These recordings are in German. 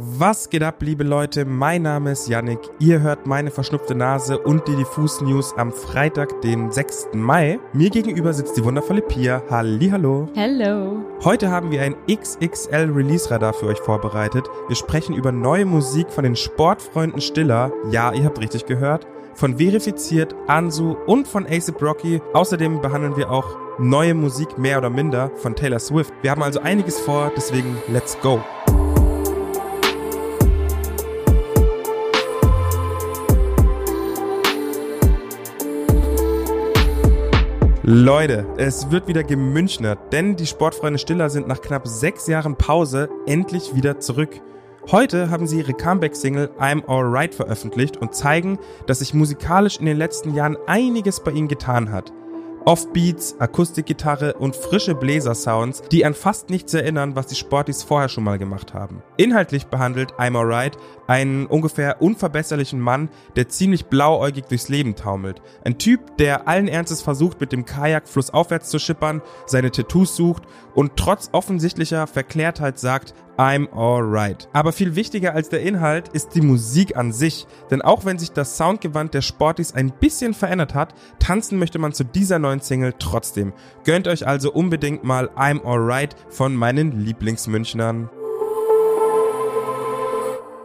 Was geht ab, liebe Leute? Mein Name ist Yannick. Ihr hört meine verschnupfte Nase und die Diffus News am Freitag, den 6. Mai. Mir gegenüber sitzt die wundervolle Pia. Hallihallo. Hello. Heute haben wir ein XXL Release Radar für euch vorbereitet. Wir sprechen über neue Musik von den Sportfreunden Stiller. Ja, ihr habt richtig gehört. Von Verifiziert, Ansu und von ASAP Rocky. Außerdem behandeln wir auch neue Musik mehr oder minder von Taylor Swift. Wir haben also einiges vor, deswegen let's go. Leute, es wird wieder gemünchnert, denn die Sportfreunde Stiller sind nach knapp sechs Jahren Pause endlich wieder zurück. Heute haben sie ihre Comeback-Single I'm Alright veröffentlicht und zeigen, dass sich musikalisch in den letzten Jahren einiges bei ihnen getan hat. Offbeats, Akustikgitarre und frische Bläser-Sounds, die an fast nichts erinnern, was die Sporties vorher schon mal gemacht haben. Inhaltlich behandelt I'm Alright einen ungefähr unverbesserlichen Mann, der ziemlich blauäugig durchs Leben taumelt. Ein Typ, der allen Ernstes versucht, mit dem Kajak flussaufwärts zu schippern, seine Tattoos sucht und trotz offensichtlicher Verklärtheit sagt, I'm alright. Aber viel wichtiger als der Inhalt ist die Musik an sich. Denn auch wenn sich das Soundgewand der Sporties ein bisschen verändert hat, tanzen möchte man zu dieser neuen Single trotzdem. Gönnt euch also unbedingt mal I'm alright von meinen Lieblingsmünchnern.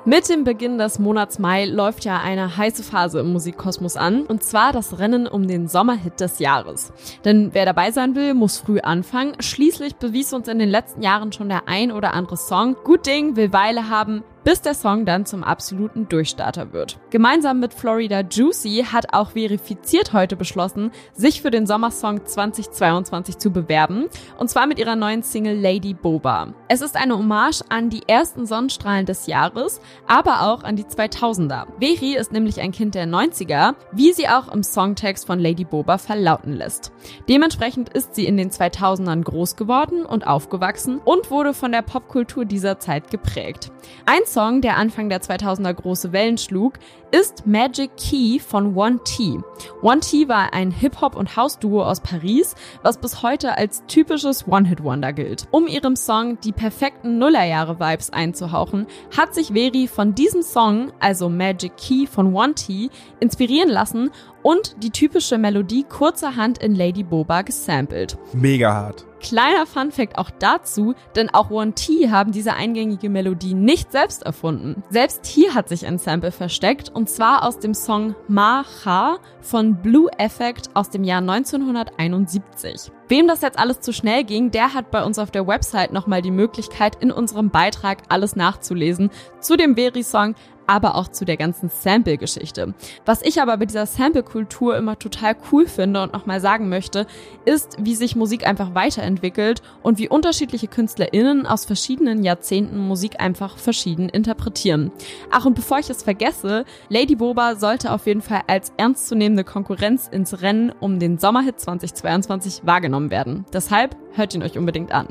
Mit dem Beginn des Monats Mai läuft ja eine heiße Phase im Musikkosmos an, und zwar das Rennen um den Sommerhit des Jahres. Denn wer dabei sein will, muss früh anfangen. Schließlich bewies uns in den letzten Jahren schon der ein oder andere Song, gut Ding will Weile haben, bis der Song dann zum absoluten Durchstarter wird. Gemeinsam mit Florida Juicy hat auch verifiziert heute beschlossen, sich für den Sommersong 2022 zu bewerben, und zwar mit ihrer neuen Single Lady Boba. Es ist eine Hommage an die ersten Sonnenstrahlen des Jahres, aber auch an die 2000er. Veri ist nämlich ein Kind der 90er, wie sie auch im Songtext von Lady Boba verlauten lässt. Dementsprechend ist sie in den 2000ern groß geworden und aufgewachsen und wurde von der Popkultur dieser Zeit geprägt. Ein Song, der Anfang der 2000er große Wellen schlug, ist Magic Key von One T. One T war ein Hip-Hop- und House-Duo aus Paris, was bis heute als typisches One-Hit-Wonder gilt. Um ihrem Song die perfekten Nullerjahre-Vibes einzuhauchen, hat sich Veri von diesem Song, also Magic Key von One T, inspirieren lassen und die typische Melodie kurzerhand in Lady Boba gesampelt. Mega hart. Kleiner Funfact auch dazu, denn auch One T haben diese eingängige Melodie nicht selbst erfunden. Selbst hier hat sich ein Sample versteckt und zwar aus dem Song Ma Cha von Blue Effect aus dem Jahr 1971. Wem das jetzt alles zu schnell ging, der hat bei uns auf der Website nochmal die Möglichkeit, in unserem Beitrag alles nachzulesen zu dem Veri-Song, aber auch zu der ganzen Sample-Geschichte. Was ich aber bei dieser Sample-Kultur immer total cool finde und nochmal sagen möchte, ist, wie sich Musik einfach weiterentwickelt und wie unterschiedliche KünstlerInnen aus verschiedenen Jahrzehnten Musik einfach verschieden interpretieren. Ach, und bevor ich es vergesse, Lady Boba sollte auf jeden Fall als ernstzunehmende Konkurrenz ins Rennen um den Sommerhit 2022 wahrgenommen werden. Deshalb hört ihn euch unbedingt an.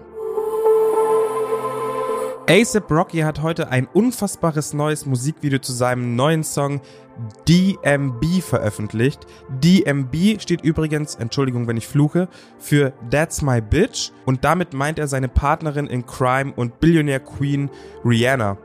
ASAP Rocky hat heute ein unfassbares neues Musikvideo zu seinem neuen Song DMB veröffentlicht. DMB steht übrigens, Entschuldigung, wenn ich fluche, für That's My Bitch und damit meint er seine Partnerin in Crime und Billionaire Queen Rihanna.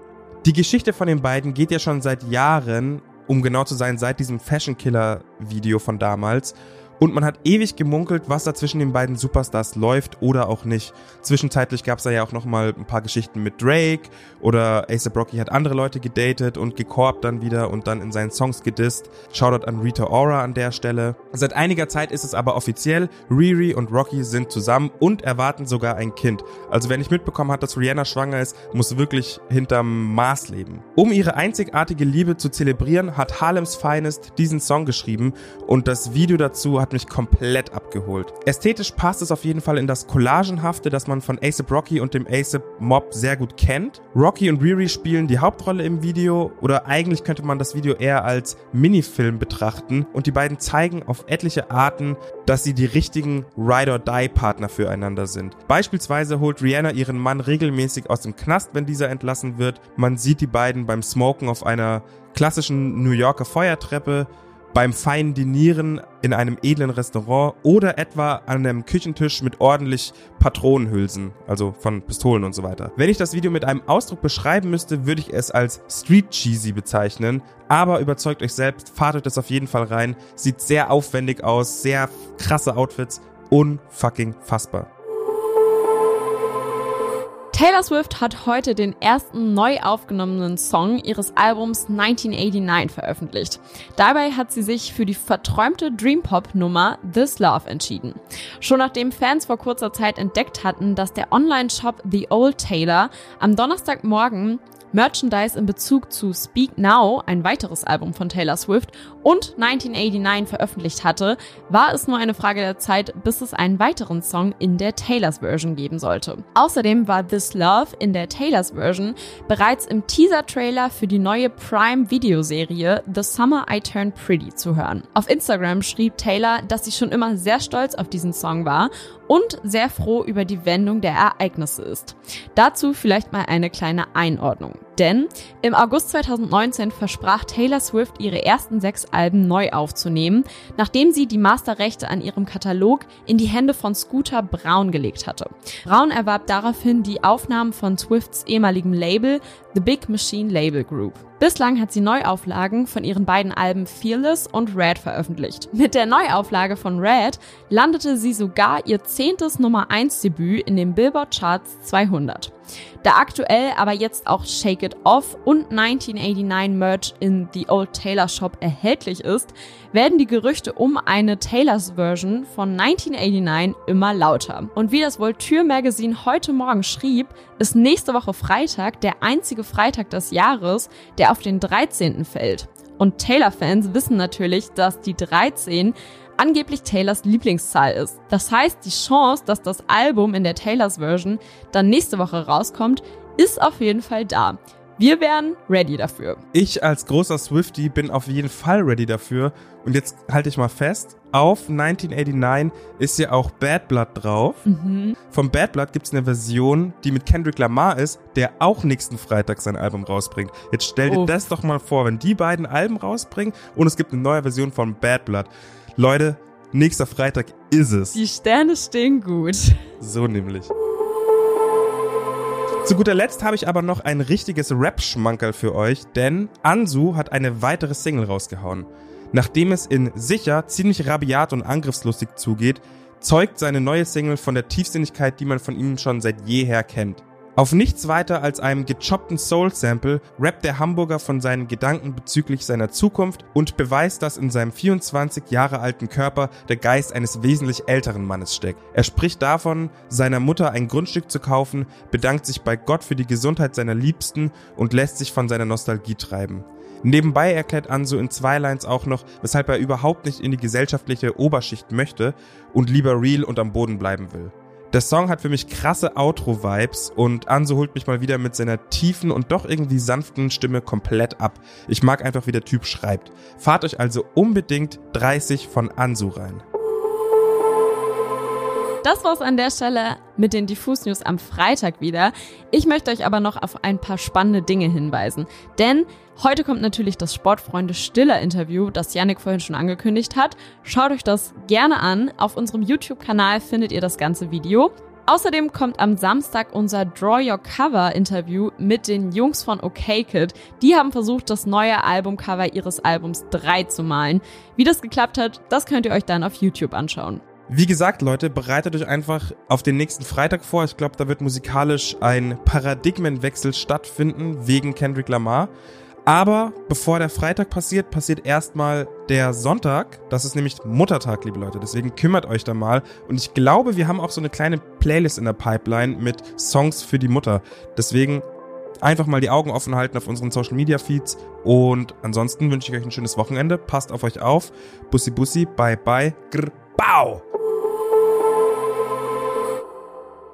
Die Geschichte von den beiden geht ja schon seit Jahren, um genau zu sein, seit diesem Fashion Killer Video von damals und man hat ewig gemunkelt, was da zwischen den beiden Superstars läuft oder auch nicht. Zwischenzeitlich gab es da ja auch noch mal ein paar Geschichten mit Drake oder ASAP Rocky hat andere Leute gedatet und gekorbt dann wieder und dann in seinen Songs gedisst. Shoutout an Rita Ora an der Stelle. Seit einiger Zeit ist es aber offiziell, Riri und Rocky sind zusammen und erwarten sogar ein Kind. Also wer nicht mitbekommen hat, dass Rihanna schwanger ist, muss wirklich hinterm Maß leben. Um ihre einzigartige Liebe zu zelebrieren, hat Harlem's Finest diesen Song geschrieben und das Video dazu hat hat mich komplett abgeholt. Ästhetisch passt es auf jeden Fall in das Collagenhafte, das man von ASAP Rocky und dem ASAP Mob sehr gut kennt. Rocky und Riri spielen die Hauptrolle im Video oder eigentlich könnte man das Video eher als Minifilm betrachten und die beiden zeigen auf etliche Arten, dass sie die richtigen Ride-or-Die-Partner füreinander sind. Beispielsweise holt Rihanna ihren Mann regelmäßig aus dem Knast, wenn dieser entlassen wird. Man sieht die beiden beim Smoken auf einer klassischen New Yorker Feuertreppe beim feinen Dinieren in einem edlen Restaurant oder etwa an einem Küchentisch mit ordentlich Patronenhülsen, also von Pistolen und so weiter. Wenn ich das Video mit einem Ausdruck beschreiben müsste, würde ich es als Street Cheesy bezeichnen, aber überzeugt euch selbst, fahrt euch das auf jeden Fall rein, sieht sehr aufwendig aus, sehr krasse Outfits, unfucking fassbar. Taylor Swift hat heute den ersten neu aufgenommenen Song ihres Albums 1989 veröffentlicht. Dabei hat sie sich für die verträumte Dreampop-Nummer This Love entschieden. Schon nachdem Fans vor kurzer Zeit entdeckt hatten, dass der Online-Shop The Old Taylor am Donnerstagmorgen Merchandise in Bezug zu Speak Now, ein weiteres Album von Taylor Swift, und 1989 veröffentlicht hatte, war es nur eine Frage der Zeit, bis es einen weiteren Song in der Taylors Version geben sollte. Außerdem war This Love in der Taylors Version bereits im Teaser-Trailer für die neue Prime-Videoserie The Summer I Turned Pretty zu hören. Auf Instagram schrieb Taylor, dass sie schon immer sehr stolz auf diesen Song war und sehr froh über die Wendung der Ereignisse ist. Dazu vielleicht mal eine kleine Einordnung. Denn im August 2019 versprach Taylor Swift, ihre ersten sechs Alben neu aufzunehmen, nachdem sie die Masterrechte an ihrem Katalog in die Hände von Scooter Braun gelegt hatte. Braun erwarb daraufhin die Aufnahmen von Swifts ehemaligem Label The Big Machine Label Group. Bislang hat sie Neuauflagen von ihren beiden Alben Fearless und Red veröffentlicht. Mit der Neuauflage von Red landete sie sogar ihr zehntes Nummer 1 Debüt in den Billboard Charts 200. Da aktuell aber jetzt auch Shake It Off und 1989 Merch in The Old Taylor Shop erhältlich ist, werden die Gerüchte um eine Taylors Version von 1989 immer lauter. Und wie das Voltaire Magazine heute Morgen schrieb, ist nächste Woche Freitag der einzige Freitag des Jahres, der auf den 13. fällt. Und Taylor-Fans wissen natürlich, dass die 13 angeblich Taylors Lieblingszahl ist. Das heißt, die Chance, dass das Album in der Taylors Version dann nächste Woche rauskommt, ist auf jeden Fall da. Wir wären ready dafür. Ich als großer Swifty bin auf jeden Fall ready dafür. Und jetzt halte ich mal fest, auf 1989 ist ja auch Bad Blood drauf. Mhm. Vom Bad Blood gibt es eine Version, die mit Kendrick Lamar ist, der auch nächsten Freitag sein Album rausbringt. Jetzt stell dir Uff. das doch mal vor, wenn die beiden Alben rausbringen und es gibt eine neue Version von Bad Blood. Leute, nächster Freitag ist es. Die Sterne stehen gut. So nämlich. Zu guter Letzt habe ich aber noch ein richtiges Rap-Schmankerl für euch, denn Ansu hat eine weitere Single rausgehauen. Nachdem es in Sicher ziemlich rabiat und angriffslustig zugeht, zeugt seine neue Single von der Tiefsinnigkeit, die man von ihm schon seit jeher kennt. Auf nichts weiter als einem gechoppten Soul-Sample rappt der Hamburger von seinen Gedanken bezüglich seiner Zukunft und beweist, dass in seinem 24 Jahre alten Körper der Geist eines wesentlich älteren Mannes steckt. Er spricht davon, seiner Mutter ein Grundstück zu kaufen, bedankt sich bei Gott für die Gesundheit seiner Liebsten und lässt sich von seiner Nostalgie treiben. Nebenbei erklärt Anso in zwei Lines auch noch, weshalb er überhaupt nicht in die gesellschaftliche Oberschicht möchte und lieber real und am Boden bleiben will. Der Song hat für mich krasse Outro-Vibes und Anso holt mich mal wieder mit seiner tiefen und doch irgendwie sanften Stimme komplett ab. Ich mag einfach, wie der Typ schreibt. Fahrt euch also unbedingt 30 von Ansu rein. Das war's an der Stelle mit den Diffus News am Freitag wieder. Ich möchte euch aber noch auf ein paar spannende Dinge hinweisen. Denn heute kommt natürlich das Sportfreunde Stiller Interview, das Yannick vorhin schon angekündigt hat. Schaut euch das gerne an. Auf unserem YouTube-Kanal findet ihr das ganze Video. Außerdem kommt am Samstag unser Draw Your Cover Interview mit den Jungs von OK Kid. Die haben versucht, das neue Albumcover ihres Albums 3 zu malen. Wie das geklappt hat, das könnt ihr euch dann auf YouTube anschauen. Wie gesagt, Leute, bereitet euch einfach auf den nächsten Freitag vor. Ich glaube, da wird musikalisch ein Paradigmenwechsel stattfinden wegen Kendrick Lamar. Aber bevor der Freitag passiert, passiert erstmal der Sonntag. Das ist nämlich Muttertag, liebe Leute. Deswegen kümmert euch da mal. Und ich glaube, wir haben auch so eine kleine Playlist in der Pipeline mit Songs für die Mutter. Deswegen einfach mal die Augen offen halten auf unseren Social Media Feeds. Und ansonsten wünsche ich euch ein schönes Wochenende. Passt auf euch auf. Bussi Bussi. Bye bye. Grr, bau.